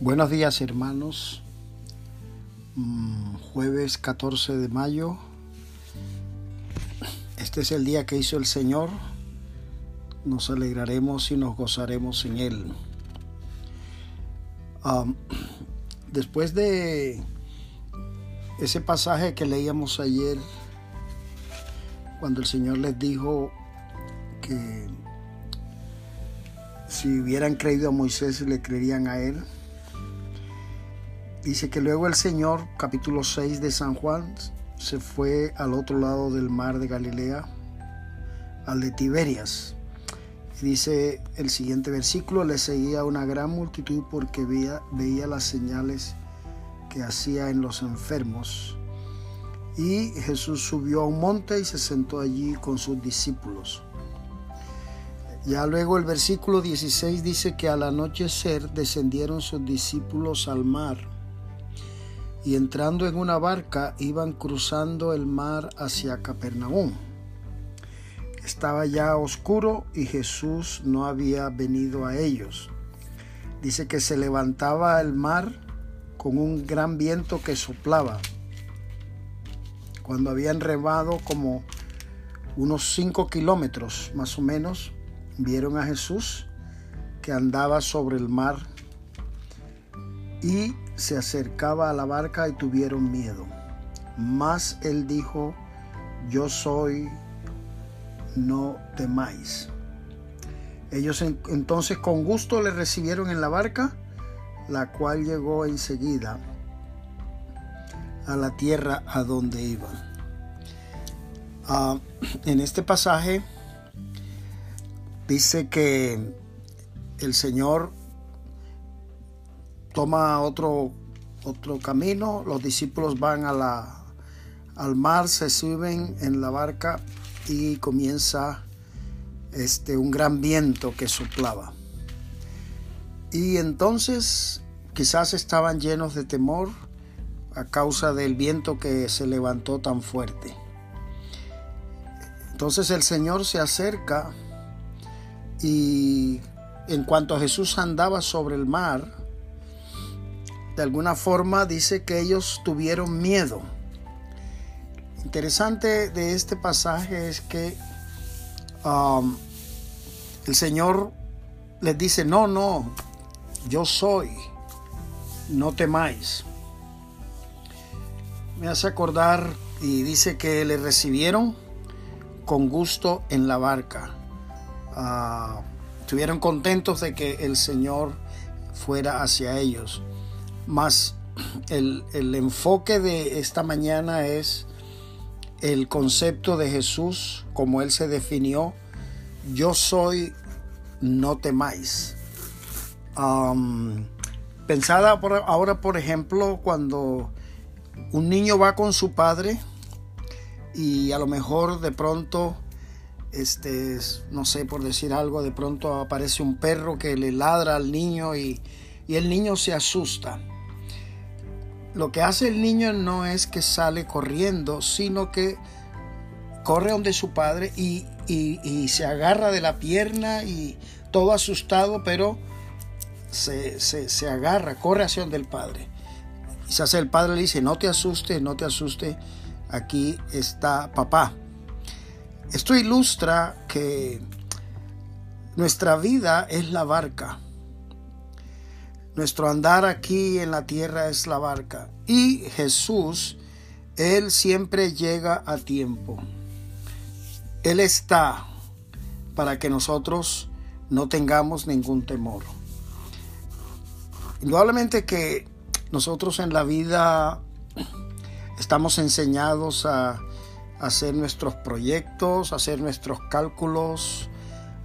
Buenos días hermanos, mm, jueves 14 de mayo, este es el día que hizo el Señor, nos alegraremos y nos gozaremos en Él. después de ese pasaje que leíamos ayer, cuando el Señor les dijo que si hubieran creído a Moisés le creerían a Él, Dice que luego el Señor, capítulo 6 de San Juan, se fue al otro lado del mar de Galilea, al de Tiberias. dice el siguiente versículo, le seguía una gran multitud porque veía, veía las señales que hacía en los enfermos. Y Jesús subió a un monte y se sentó allí con sus discípulos. Ya luego el versículo 16 dice que al anochecer descendieron sus discípulos al mar y entrando en una barca iban cruzando el mar hacia Capernaum. Estaba ya oscuro y Jesús no había venido a ellos. Dice que se levantaba el mar con un gran viento que soplaba. Cuando habían remado como unos cinco kilómetros más o menos, vieron a Jesús que andaba sobre el mar y se acercaba a la barca y tuvieron miedo. Mas él dijo, yo soy, no temáis. Ellos entonces con gusto le recibieron en la barca, la cual llegó enseguida a la tierra a donde iban. Ah, en este pasaje dice que el Señor toma otro, otro camino, los discípulos van a la, al mar, se suben en la barca y comienza este, un gran viento que soplaba. Y entonces quizás estaban llenos de temor a causa del viento que se levantó tan fuerte. Entonces el Señor se acerca y en cuanto Jesús andaba sobre el mar, de alguna forma dice que ellos tuvieron miedo. Interesante de este pasaje es que um, el Señor les dice, no, no, yo soy, no temáis. Me hace acordar y dice que le recibieron con gusto en la barca. Ah, estuvieron contentos de que el Señor fuera hacia ellos. Más el, enfoque de esta mañana es el concepto de Jesús como Él se definió. Yo soy, no temáis. pensada por, ahora, por ejemplo, cuando un niño va con su padre y a lo mejor de pronto, este, no sé, por decir algo, de pronto aparece un perro que le ladra al niño y, y el niño se asusta lo que hace el niño no es que sale corriendo, sino que corre donde su padre y, se agarra de la pierna y todo asustado, pero se, se, agarra, corre hacia donde el padre. Quizás el padre le dice, no te asustes, no te asustes, aquí está papá. Esto ilustra que nuestra vida es la barca. Nuestro andar aquí en la tierra es la barca. Y Jesús, Él siempre llega a tiempo. Él está para que nosotros no tengamos ningún temor. Indudablemente que nosotros en la vida estamos enseñados a hacer nuestros proyectos, hacer nuestros cálculos,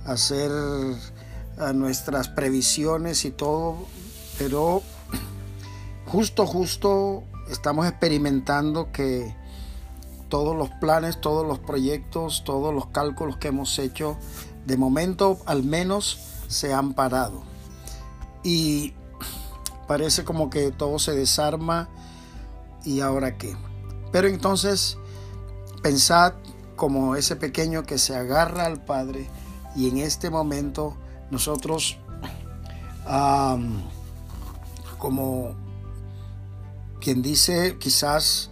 hacer nuestras previsiones y todo pero justo, justo estamos experimentando que todos los planes, todos los proyectos, todos los cálculos que hemos hecho, de momento al menos se han parado. Y parece como que todo se desarma y ahora qué. Pero entonces pensad como ese pequeño que se agarra al Padre y en este momento nosotros como quien dice quizás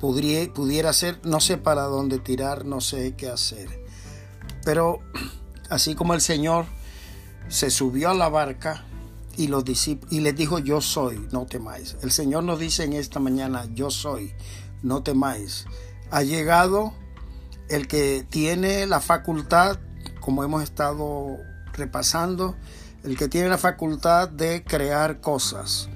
pudiera ser, no sé para dónde tirar, no sé qué hacer. Pero así como el Señor se subió a la barca y, los y les dijo, yo soy, no temáis. El Señor nos dice en esta mañana, yo soy, no temáis. Ha llegado el que tiene la facultad, como hemos estado repasando, el que tiene la facultad de crear cosas,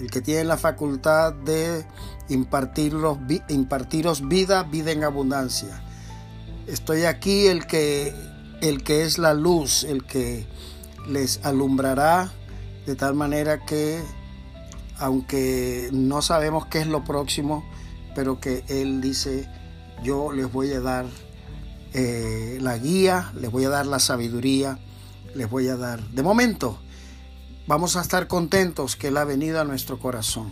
el que tiene la facultad de impartirlos, impartiros vida, vida en abundancia. Estoy aquí el que, el que es la luz, el que les alumbrará de tal manera que, aunque no sabemos qué es lo próximo, pero que Él dice, yo les voy a dar eh, la guía, les voy a dar la sabiduría, les voy a dar. De momento, vamos a estar contentos que Él ha venido a nuestro corazón,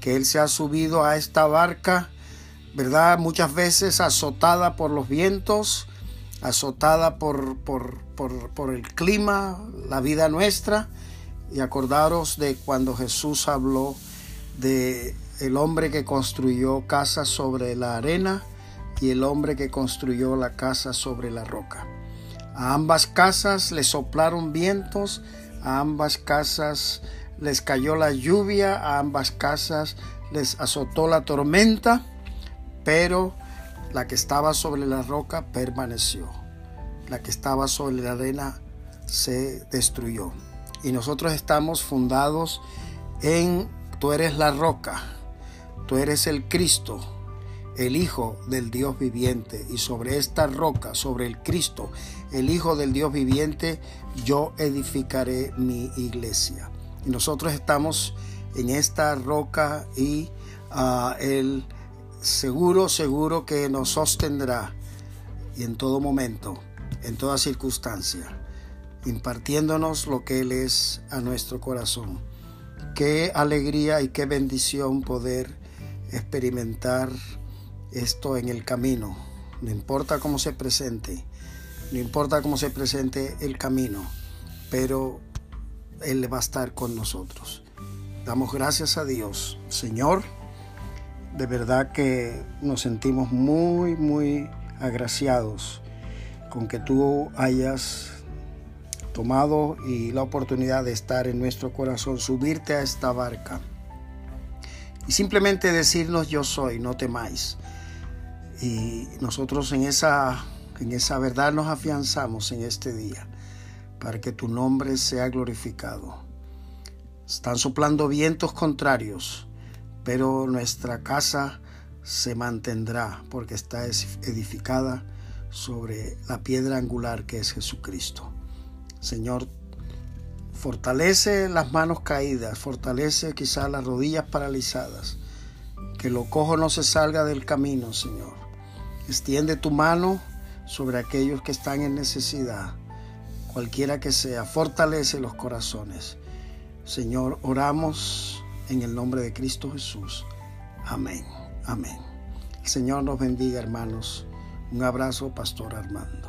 que Él se ha subido a esta barca, ¿verdad? Muchas veces azotada por los vientos, azotada por, por, por, por el clima, la vida nuestra. Y acordaros de cuando Jesús habló de el hombre que construyó casa sobre la arena y el hombre que construyó la casa sobre la roca. A ambas casas les soplaron vientos, a ambas casas les cayó la lluvia, a ambas casas les azotó la tormenta, pero la que estaba sobre la roca permaneció. La que estaba sobre la arena se destruyó. Y nosotros estamos fundados en, tú eres la roca, tú eres el Cristo, el Hijo del Dios viviente, y sobre esta roca, sobre el Cristo, el Hijo del Dios viviente, yo edificaré mi iglesia. Y nosotros estamos en esta roca y uh, Él seguro, seguro que nos sostendrá y en todo momento, en toda circunstancia, impartiéndonos lo que Él es a nuestro corazón. Qué alegría y qué bendición poder experimentar esto en el camino. No importa cómo se presente, no importa cómo se presente el camino, pero Él va a estar con nosotros. Damos gracias a Dios. Señor, de verdad que nos sentimos muy, muy agraciados con que tú hayas tomado y la oportunidad de estar en nuestro corazón, subirte a esta barca y simplemente decirnos yo soy, no temáis. Y nosotros en esa, en esa verdad nos afianzamos en este día para que tu nombre sea glorificado. Están soplando vientos contrarios, pero nuestra casa se mantendrá porque está edificada sobre la piedra angular que es Jesucristo. Señor, fortalece las manos caídas, fortalece quizás las rodillas paralizadas, que lo cojo no se salga del camino, Señor Extiende tu mano sobre aquellos que están en necesidad, cualquiera que sea. Fortalece los corazones. Señor, oramos en el nombre de Cristo Jesús. Amén. Amén. El Señor nos bendiga, hermanos. Un abrazo, Pastor Armando.